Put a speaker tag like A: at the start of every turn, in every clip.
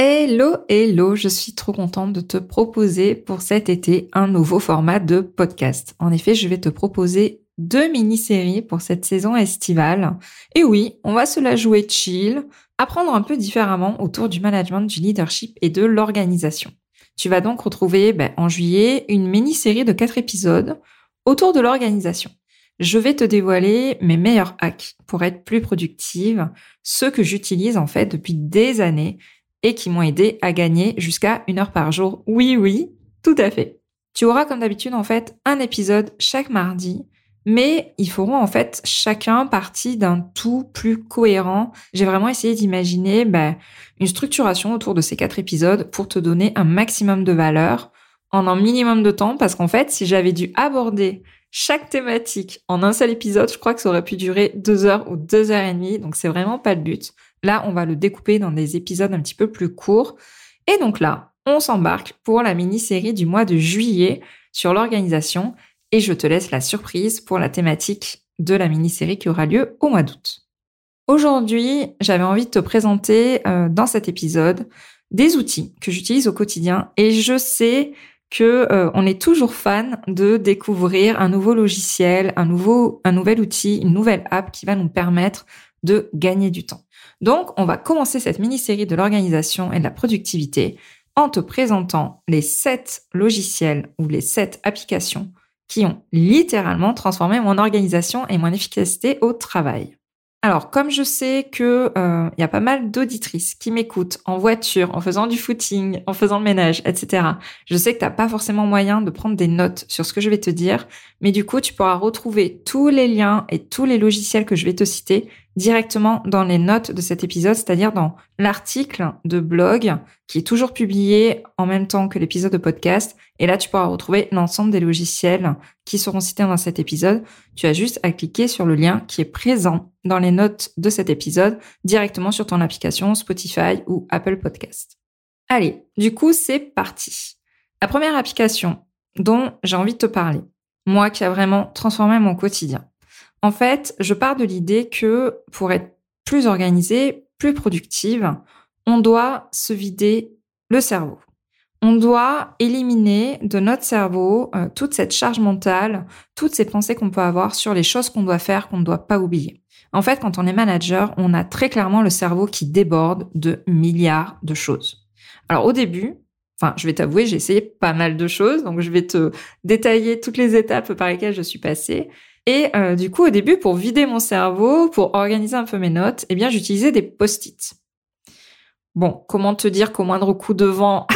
A: Hello, hello, je suis trop contente de te proposer pour cet été un nouveau format de podcast. En effet, je vais te proposer deux mini-séries pour cette saison estivale. Et oui, on va se la jouer chill, apprendre un peu différemment autour du management, du leadership et de l'organisation. Tu vas donc retrouver ben, en juillet une mini-série de quatre épisodes autour de l'organisation. Je vais te dévoiler mes meilleurs hacks pour être plus productive, ceux que j'utilise en fait depuis des années et qui m'ont aidé à gagner jusqu'à une heure par jour. Oui, oui, tout à fait. Tu auras comme d'habitude en fait un épisode chaque mardi, mais ils feront en fait chacun partie d'un tout plus cohérent. J'ai vraiment essayé d'imaginer bah, une structuration autour de ces quatre épisodes pour te donner un maximum de valeur en un minimum de temps, parce qu'en fait, si j'avais dû aborder chaque thématique en un seul épisode, je crois que ça aurait pu durer deux heures ou deux heures et demie, donc c'est vraiment pas le but. Là, on va le découper dans des épisodes un petit peu plus courts. Et donc là, on s'embarque pour la mini-série du mois de juillet sur l'organisation et je te laisse la surprise pour la thématique de la mini-série qui aura lieu au mois d'août. Aujourd'hui, j'avais envie de te présenter euh, dans cet épisode des outils que j'utilise au quotidien et je sais que euh, est toujours fan de découvrir un nouveau logiciel, un nouvel outil, une nouvelle app qui va nous permettre de gagner du temps. Donc, on va commencer cette mini-série de l'organisation et de la productivité en te présentant les sept logiciels ou les sept applications qui ont littéralement transformé mon organisation et mon efficacité au travail. Alors, comme je sais que euh, y a pas mal d'auditrices qui m'écoutent en voiture, en faisant du footing, en faisant le ménage, etc. Je sais que t'as pas forcément moyen de prendre des notes sur ce que je vais te dire, mais du coup, tu pourras retrouver tous les liens et tous les logiciels que je vais te citer directement dans les notes de cet épisode, c'est-à-dire dans l'article de blog qui est toujours publié en même temps que l'épisode de podcast. Et là, tu pourras retrouver l'ensemble des logiciels qui seront cités dans cet épisode. Tu as juste à cliquer sur le lien qui est présent dans les notes de cet épisode directement sur ton application Spotify ou Apple Podcast. Allez, du coup, c'est parti. La première application dont j'ai envie de te parler, moi qui a vraiment transformé mon quotidien, en fait, je pars de l'idée que pour être plus organisée, plus productive, on doit se vider le cerveau. On doit éliminer de notre cerveau euh, toute cette charge mentale, toutes ces pensées qu'on peut avoir sur les choses qu'on doit faire, qu'on ne doit pas oublier. En fait, quand on est manager, on a très clairement le cerveau qui déborde de milliards de choses. Alors au début, enfin, je vais t'avouer, j'ai essayé pas mal de choses, donc je vais te détailler toutes les étapes par lesquelles je suis passée. Et euh, du coup, au début, pour vider mon cerveau, pour organiser un peu mes notes, eh bien, j'utilisais des post-it. Bon, comment te dire qu'au moindre coup de vent,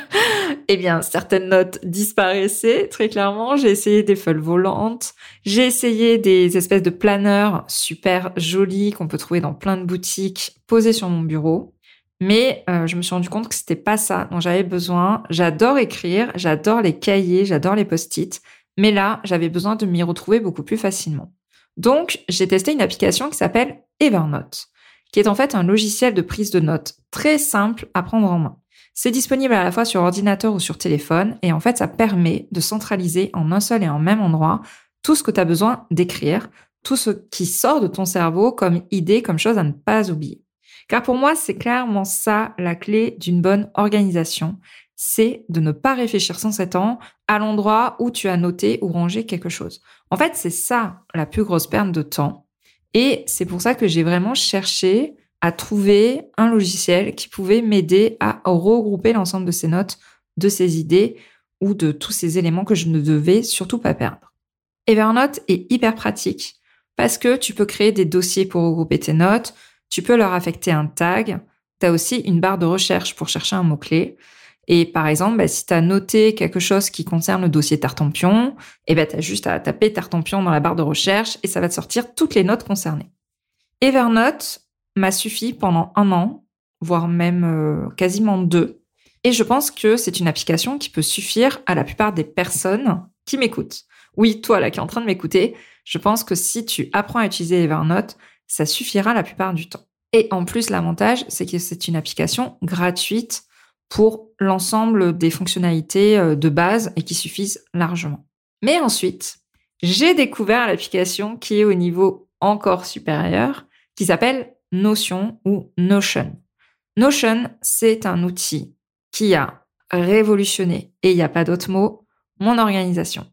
A: eh bien, certaines notes disparaissaient très clairement. J'ai essayé des feuilles volantes. J'ai essayé des espèces de planeurs super jolis qu'on peut trouver dans plein de boutiques posés sur mon bureau. Mais euh, je me suis rendu compte que c'était pas ça dont j'avais besoin. J'adore écrire, j'adore les cahiers, j'adore les post-it. Mais là, j'avais besoin de m'y retrouver beaucoup plus facilement. Donc, j'ai testé une application qui s'appelle Evernote, qui est en fait un logiciel de prise de notes très simple à prendre en main. C'est disponible à la fois sur ordinateur ou sur téléphone et en fait, ça permet de centraliser en un seul et en même endroit tout ce que tu as besoin d'écrire, tout ce qui sort de ton cerveau comme idée, comme chose à ne pas oublier. Car pour moi, c'est clairement ça la clé d'une bonne organisation c'est de ne pas réfléchir sans cet temps à l'endroit où tu as noté ou rangé quelque chose. En fait, c'est ça la plus grosse perte de temps. Et c'est pour ça que j'ai vraiment cherché à trouver un logiciel qui pouvait m'aider à regrouper l'ensemble de ces notes, de ces idées ou de tous ces éléments que je ne devais surtout pas perdre. Evernote est hyper pratique parce que tu peux créer des dossiers pour regrouper tes notes, tu peux leur affecter un tag, tu as aussi une barre de recherche pour chercher un mot-clé. Et par exemple, bah, si tu as noté quelque chose qui concerne le dossier Tartampion, eh ben, tu as juste à taper Tartampion dans la barre de recherche et ça va te sortir toutes les notes concernées. Evernote m'a suffi pendant un an, voire même euh, quasiment deux. Et je pense que c'est une application qui peut suffire à la plupart des personnes qui m'écoutent. Oui, toi là qui es en train de m'écouter, je pense que si tu apprends à utiliser Evernote, ça suffira la plupart du temps. Et en plus, l'avantage, c'est que c'est une application gratuite pour l'ensemble des fonctionnalités euh, de base et qui suffisent largement. Mais ensuite, j'ai découvert l'application qui est au niveau encore supérieur, qui s'appelle Notion ou Notion. Notion, c'est un outil qui a révolutionné, et il n'y a pas d'autre mot, mon organisation.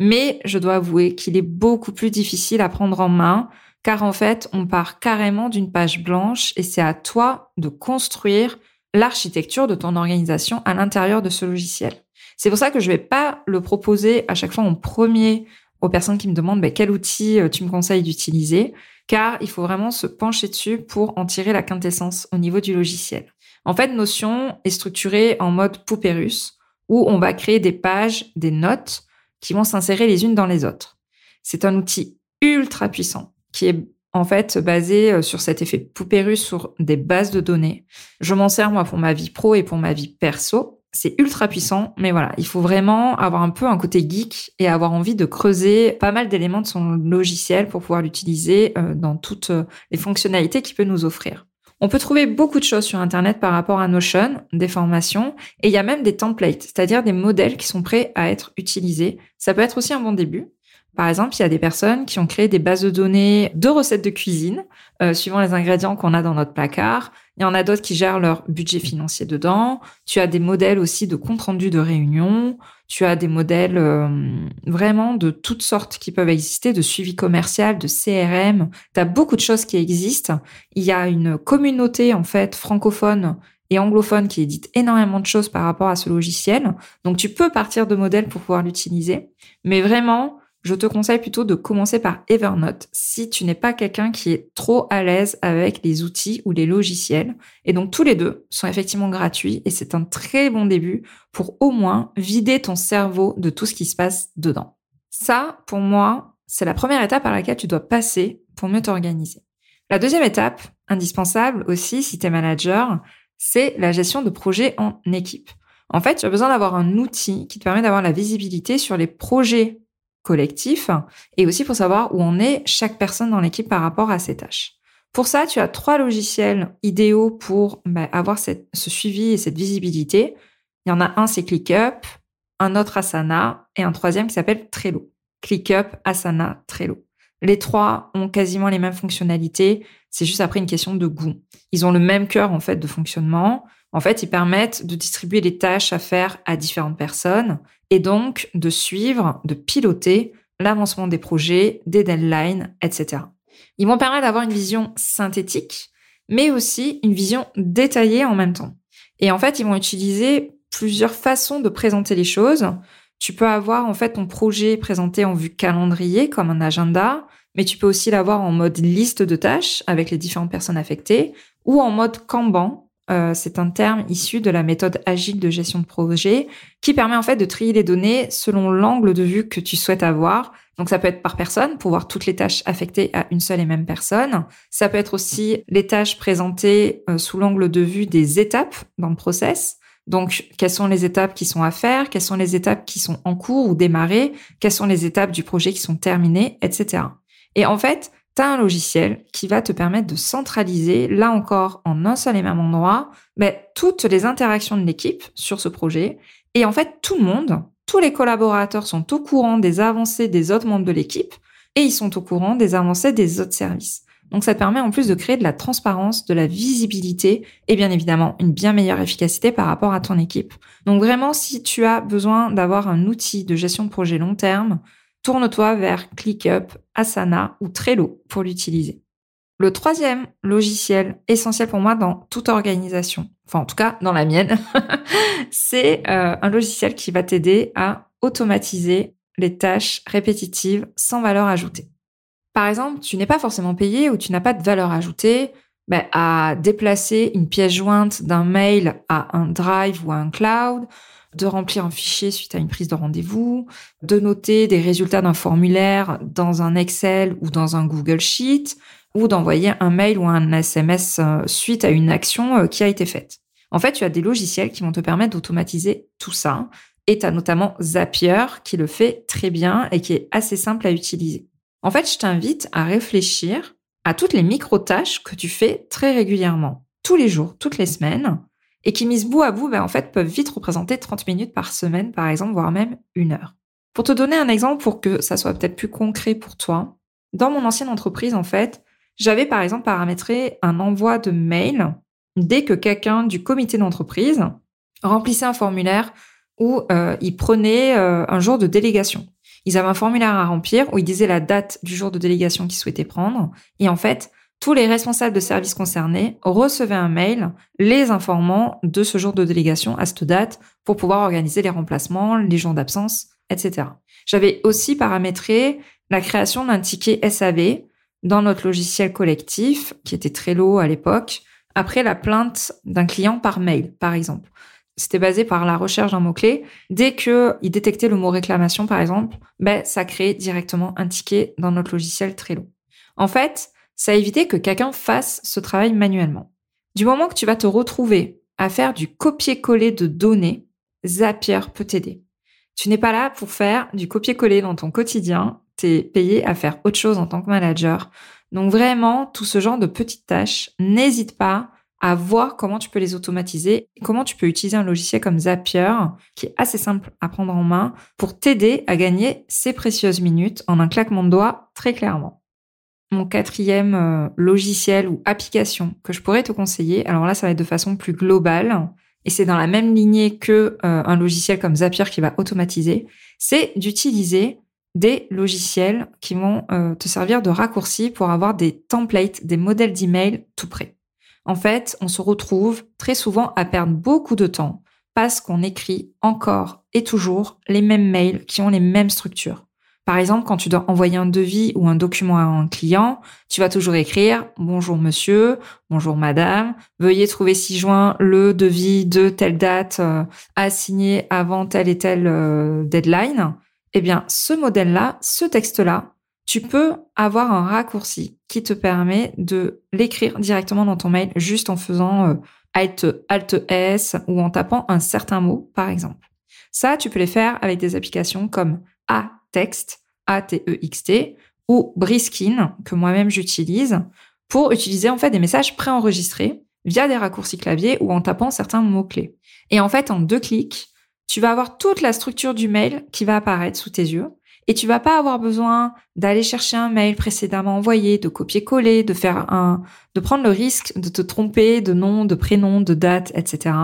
A: Mais je dois avouer qu'il est beaucoup plus difficile à prendre en main, car en fait, on part carrément d'une page blanche et c'est à toi de construire l'architecture de ton organisation à l'intérieur de ce logiciel. C'est pour ça que je ne vais pas le proposer à chaque fois en premier aux personnes qui me demandent bah, quel outil euh, tu me conseilles d'utiliser, car il faut vraiment se pencher dessus pour en tirer la quintessence au niveau du logiciel. En fait, Notion est structurée en mode Poupérus, où on va créer des pages, des notes qui vont s'insérer les unes dans les autres. C'est un outil ultra puissant qui est en fait basé euh, sur cet effet Poupérus sur des bases de données. Je m'en sers moi pour ma vie pro et pour ma vie perso c'est ultra puissant, mais voilà, il faut vraiment avoir un peu un côté geek et avoir envie de creuser pas mal d'éléments de son logiciel pour pouvoir l'utiliser euh, dans toutes euh, les fonctionnalités qu'il peut nous offrir. On peut trouver beaucoup de choses sur Internet par rapport à Notion, des formations, et il y a même des templates, c'est-à-dire des modèles qui sont prêts à être utilisés. Ça peut être aussi un bon début. Par exemple, il y a des personnes qui ont créé des bases de données de recettes de cuisine, euh, suivant les ingrédients qu'on a dans notre placard. Il y en a d'autres qui gèrent leur budget financier dedans. Tu as des modèles aussi de compte rendu de réunion. Tu as des modèles euh, vraiment de toutes sortes qui peuvent exister, de suivi commercial, de CRM. Tu as beaucoup de choses qui existent. Il y a une communauté en fait francophone et anglophone qui édite énormément de choses par rapport à ce logiciel. Donc tu peux partir de modèles pour pouvoir l'utiliser. Mais vraiment, je te conseille plutôt de commencer par Evernote si tu n'es pas quelqu'un qui est trop à l'aise avec les outils ou les logiciels. Et donc tous les deux sont effectivement gratuits et c'est un très bon début pour au moins vider ton cerveau de tout ce qui se passe dedans. Ça, pour moi, c'est la première étape par laquelle tu dois passer pour mieux t'organiser. La deuxième étape, indispensable aussi si tu es manager, c'est la gestion de projets en équipe. En fait, tu as besoin d'avoir un outil qui te permet d'avoir la visibilité sur les projets collectif et aussi pour savoir où en est chaque personne dans l'équipe par rapport à ses tâches. Pour ça, tu as trois logiciels idéaux pour bah, avoir ce suivi et cette visibilité. Il y en a un, c'est ClickUp, un autre Asana et un troisième qui s'appelle Trello. ClickUp, Asana, Trello. Les trois ont quasiment les mêmes fonctionnalités. C'est juste après une question de goût. Ils ont le même cœur en fait de fonctionnement. En fait, ils permettent de distribuer les tâches à faire à différentes personnes et donc de suivre, de piloter l'avancement des projets, des deadlines, etc. Ils vont permettre d'avoir une vision synthétique, mais aussi une vision détaillée en même temps. Et en fait, ils vont utiliser plusieurs façons de présenter les choses. Tu peux avoir en fait ton projet présenté en vue calendrier comme un agenda, mais tu peux aussi l'avoir en mode liste de tâches avec les différentes personnes affectées ou en mode Kanban euh, c'est un terme issu de la méthode agile de gestion de projet qui permet en fait de trier les données selon l'angle de vue que tu souhaites avoir. Donc ça peut être par personne pour voir toutes les tâches affectées à une seule et même personne. Ça peut être aussi les tâches présentées euh, sous l'angle de vue des étapes dans le process. Donc, quelles sont les étapes qui sont à faire, quelles sont les étapes qui sont en cours ou démarrées, quelles sont les étapes du projet qui sont terminées, etc. Et en fait, un logiciel qui va te permettre de centraliser, là encore, en un seul et même endroit, toutes les interactions de l'équipe sur ce projet. Et en fait, tout le monde, tous les collaborateurs sont au courant des avancées des autres membres de l'équipe et ils sont au courant des avancées des autres services. Donc ça te permet en plus de créer de la transparence, de la visibilité et bien évidemment une bien meilleure efficacité par rapport à ton équipe. Donc vraiment, si tu as besoin d'avoir un outil de gestion de projet long terme, tourne-toi vers ClickUp, Asana ou Trello pour l'utiliser. Le troisième logiciel essentiel pour moi dans toute organisation, enfin en tout cas dans la mienne, c'est euh, un logiciel qui va t'aider à automatiser les tâches répétitives sans valeur ajoutée. Par exemple, tu n'es pas forcément payé ou tu n'as pas de valeur ajoutée ben, à déplacer une pièce jointe d'un mail à un drive ou à un cloud, de remplir un fichier suite à une prise de rendez-vous, de noter des résultats d'un formulaire dans un Excel ou dans un Google Sheet, ou d'envoyer un mail ou un SMS euh, suite à une action euh, qui a été faite. En fait, tu as des logiciels qui vont te permettre d'automatiser tout ça. Et tu as notamment Zapier qui le fait très bien et qui est assez simple à utiliser. En fait, je t'invite à réfléchir à toutes les micro-tâches que tu fais très régulièrement, tous les jours, toutes les semaines, et qui mises bout à bout, ben, en fait, peuvent vite représenter 30 minutes par semaine, par exemple, voire même une heure. Pour te donner un exemple pour que ça soit peut-être plus concret pour toi, dans mon ancienne entreprise, en fait, j'avais par exemple paramétré un envoi de mail dès que quelqu'un du comité d'entreprise remplissait un formulaire où euh, il prenait euh, un jour de délégation. Ils avaient un formulaire à remplir où ils disaient la date du jour de délégation qu'ils souhaitaient prendre. Et en fait, tous les responsables de services concernés recevaient un mail les informant de ce jour de délégation à cette date pour pouvoir organiser les remplacements, les jours d'absence, etc. J'avais aussi paramétré la création d'un ticket SAV dans notre logiciel collectif, qui était très lourd à l'époque, après la plainte d'un client par mail, par exemple. C'était basé par la recherche d'un mot-clé. Dès qu'il détectait le mot réclamation, par exemple, ben, ça créait directement un ticket dans notre logiciel Trello. En fait, ça a évité que quelqu'un fasse ce travail manuellement. Du moment que tu vas te retrouver à faire du copier-coller de données, Zapier peut t'aider. Tu n'es pas là pour faire du copier-coller dans ton quotidien, tu es payé à faire autre chose en tant que manager. Donc vraiment, tout ce genre de petites tâches, n'hésite pas à voir comment tu peux les automatiser, comment tu peux utiliser un logiciel comme Zapier, qui est assez simple à prendre en main, pour t'aider à gagner ces précieuses minutes en un claquement de doigts très clairement. Mon quatrième euh, logiciel ou application que je pourrais te conseiller, alors là ça va être de façon plus globale, et c'est dans la même lignée que euh, un logiciel comme Zapier qui va automatiser, c'est d'utiliser des logiciels qui vont euh, te servir de raccourci pour avoir des templates, des modèles d'email tout prêts. En fait, on se retrouve très souvent à perdre beaucoup de temps parce qu'on écrit encore et toujours les mêmes mails qui ont les mêmes structures. Par exemple, quand tu dois envoyer un devis ou un document à un client, tu vas toujours écrire Bonjour monsieur, bonjour madame, veuillez trouver ci-joint le devis de telle date euh, à signer avant telle et telle euh, deadline. Eh bien, ce modèle-là, ce texte-là, tu peux avoir un raccourci qui te permet de l'écrire directement dans ton mail juste en faisant euh, Alt, Alt S ou en tapant un certain mot, par exemple. Ça, tu peux les faire avec des applications comme A-Text, A-T-E-X-T, e ou Briskin, que moi-même j'utilise, pour utiliser en fait des messages préenregistrés via des raccourcis clavier ou en tapant certains mots-clés. Et en fait, en deux clics, tu vas avoir toute la structure du mail qui va apparaître sous tes yeux. Et tu vas pas avoir besoin d'aller chercher un mail précédemment envoyé, de copier-coller, de faire un, de prendre le risque de te tromper de nom, de prénom, de date, etc.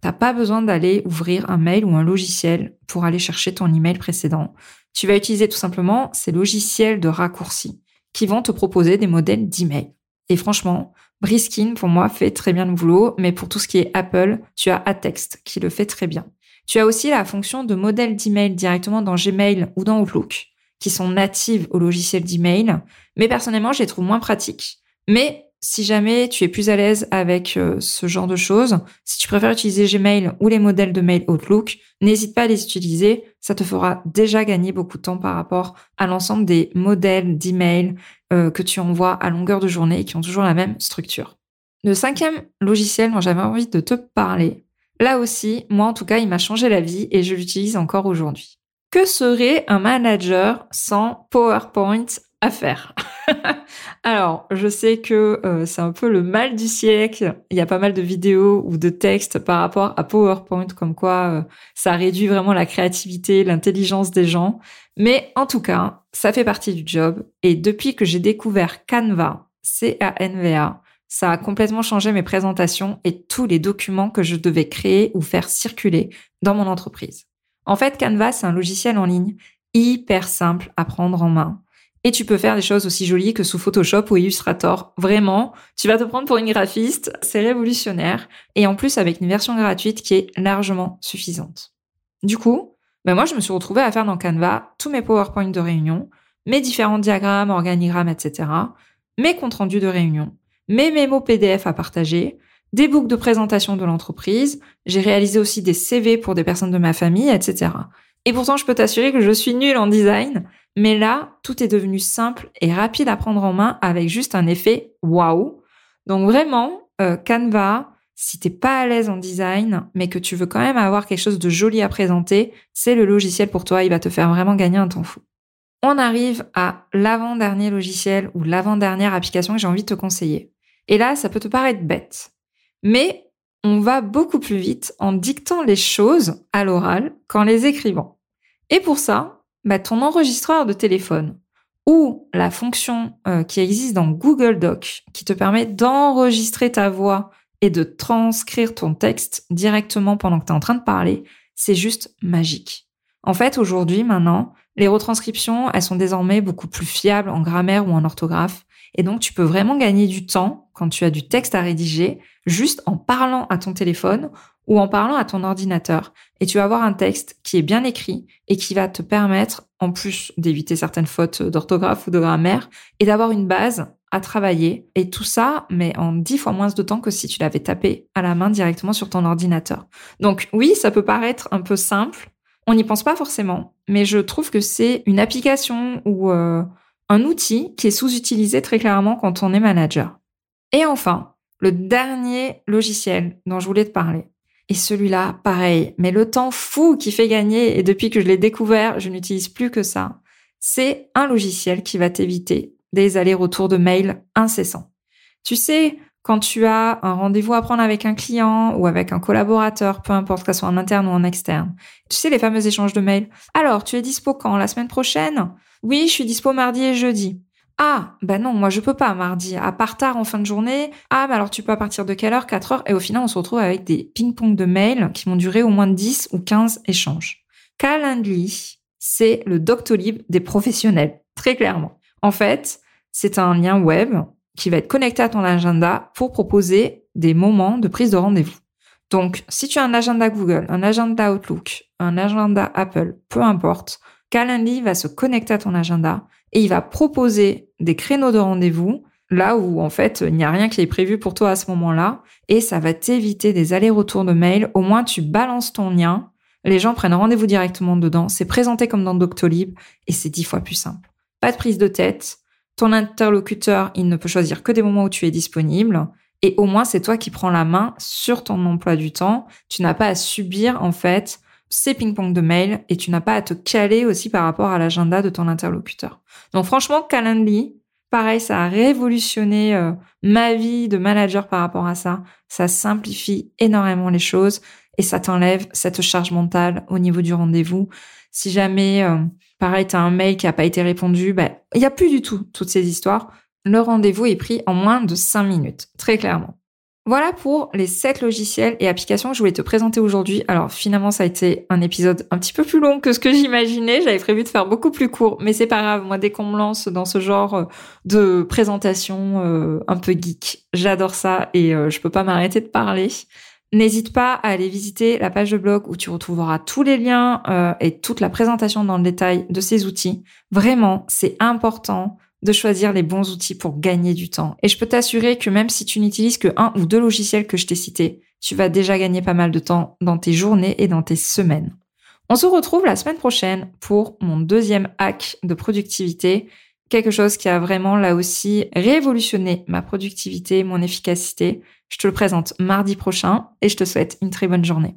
A: T'as pas besoin d'aller ouvrir un mail ou un logiciel pour aller chercher ton email précédent. Tu vas utiliser tout simplement ces logiciels de raccourci qui vont te proposer des modèles d'email. Et franchement, Briskin, pour moi, fait très bien le boulot, mais pour tout ce qui est Apple, tu as Atext qui le fait très bien. Tu as aussi la fonction de modèle d'email directement dans Gmail ou dans Outlook, qui sont natives au logiciel d'email. Mais personnellement, je les trouve moins pratiques. Mais si jamais tu es plus à l'aise avec euh, ce genre de choses, si tu préfères utiliser Gmail ou les modèles de mail Outlook, n'hésite pas à les utiliser. Ça te fera déjà gagner beaucoup de temps par rapport à l'ensemble des modèles d'email euh, que tu envoies à longueur de journée et qui ont toujours la même structure. Le cinquième logiciel dont j'avais envie de te parler, Là aussi, moi en tout cas, il m'a changé la vie et je l'utilise encore aujourd'hui. Que serait un manager sans PowerPoint à faire? Alors, je sais que euh, c'est un peu le mal du siècle. Il y a pas mal de vidéos ou de textes par rapport à PowerPoint, comme quoi euh, ça réduit vraiment la créativité, l'intelligence des gens. Mais en tout cas, ça fait partie du job. Et depuis que j'ai découvert Canva, C-A-N-V-A, ça a complètement changé mes présentations et tous les documents que je devais créer ou faire circuler dans mon entreprise. En fait, Canva, c'est un logiciel en ligne hyper simple à prendre en main. Et tu peux faire des choses aussi jolies que sous Photoshop ou Illustrator. Vraiment, tu vas te prendre pour une graphiste, c'est révolutionnaire. Et en plus, avec une version gratuite qui est largement suffisante. Du coup, ben moi, je me suis retrouvée à faire dans Canva tous mes PowerPoint de réunion, mes différents diagrammes, organigrammes, etc., mes comptes rendus de réunion, mes mémos PDF à partager, des books de présentation de l'entreprise, j'ai réalisé aussi des CV pour des personnes de ma famille, etc. Et pourtant, je peux t'assurer que je suis nulle en design, mais là, tout est devenu simple et rapide à prendre en main avec juste un effet waouh. Donc vraiment, euh, Canva, si t'es pas à l'aise en design, mais que tu veux quand même avoir quelque chose de joli à présenter, c'est le logiciel pour toi. Il va te faire vraiment gagner un temps fou. On arrive à l'avant-dernier logiciel ou l'avant-dernière application que j'ai envie de te conseiller. Et là, ça peut te paraître bête. Mais on va beaucoup plus vite en dictant les choses à l'oral qu'en les écrivant. Et pour ça, bah, ton enregistreur de téléphone ou la fonction euh, qui existe dans Google Doc qui te permet d'enregistrer ta voix et de transcrire ton texte directement pendant que tu es en train de parler, c'est juste magique. En fait, aujourd'hui, maintenant, les retranscriptions, elles sont désormais beaucoup plus fiables en grammaire ou en orthographe. Et donc, tu peux vraiment gagner du temps quand tu as du texte à rédiger, juste en parlant à ton téléphone ou en parlant à ton ordinateur. Et tu vas avoir un texte qui est bien écrit et qui va te permettre, en plus d'éviter certaines fautes d'orthographe ou de grammaire, et d'avoir une base à travailler. Et tout ça, mais en dix fois moins de temps que si tu l'avais tapé à la main directement sur ton ordinateur. Donc oui, ça peut paraître un peu simple. On n'y pense pas forcément, mais je trouve que c'est une application ou euh, un outil qui est sous-utilisé très clairement quand on est manager. Et enfin, le dernier logiciel dont je voulais te parler. Et celui-là, pareil, mais le temps fou qui fait gagner, et depuis que je l'ai découvert, je n'utilise plus que ça, c'est un logiciel qui va t'éviter des allers-retours de mails incessants. Tu sais, quand tu as un rendez-vous à prendre avec un client ou avec un collaborateur, peu importe que ce soit en interne ou en externe, tu sais les fameux échanges de mails. Alors, tu es dispo quand? La semaine prochaine? Oui, je suis dispo mardi et jeudi. Ah, bah non, moi je peux pas mardi, à part tard en fin de journée. Ah, bah alors tu peux partir de quelle heure? 4 heures Et au final, on se retrouve avec des ping-pong de mails qui vont durer au moins 10 ou 15 échanges. Calendly, c'est le Doctolib des professionnels, très clairement. En fait, c'est un lien web qui va être connecté à ton agenda pour proposer des moments de prise de rendez-vous. Donc, si tu as un agenda Google, un agenda Outlook, un agenda Apple, peu importe, Calendly va se connecter à ton agenda et il va proposer des créneaux de rendez-vous là où en fait il n'y a rien qui est prévu pour toi à ce moment-là et ça va t'éviter des allers-retours de mail. Au moins tu balances ton lien, les gens prennent rendez-vous directement dedans, c'est présenté comme dans Doctolib et c'est dix fois plus simple. Pas de prise de tête, ton interlocuteur, il ne peut choisir que des moments où tu es disponible. Et au moins, c'est toi qui prends la main sur ton emploi du temps. Tu n'as pas à subir, en fait, ces ping-pong de mails et tu n'as pas à te caler aussi par rapport à l'agenda de ton interlocuteur. Donc franchement, Calendly, pareil, ça a révolutionné euh, ma vie de manager par rapport à ça. Ça simplifie énormément les choses et ça t'enlève cette charge mentale au niveau du rendez-vous. Si jamais euh, pareil, tu as un mail qui n'a pas été répondu, ben, il n'y a plus du tout toutes ces histoires. Le rendez-vous est pris en moins de 5 minutes, très clairement. Voilà pour les 7 logiciels et applications que je voulais te présenter aujourd'hui. Alors finalement, ça a été un épisode un petit peu plus long que ce que j'imaginais. J'avais prévu de faire beaucoup plus court, mais c'est pas grave. Moi, dès qu'on me lance dans ce genre euh, de présentation euh, un peu geek, j'adore ça et euh, je peux pas m'arrêter de parler. N'hésite pas à aller visiter la page de blog où tu retrouveras tous les liens et toute la présentation dans le détail de ces outils. Vraiment, c'est important de choisir les bons outils pour gagner du temps. Et je peux t'assurer que même si tu n'utilises que un ou deux logiciels que je t'ai cités, tu vas déjà gagner pas mal de temps dans tes journées et dans tes semaines. On se retrouve la semaine prochaine pour mon deuxième hack de productivité quelque chose qui a vraiment là aussi révolutionné ma productivité, mon efficacité. Je te le présente mardi prochain et je te souhaite une très bonne journée.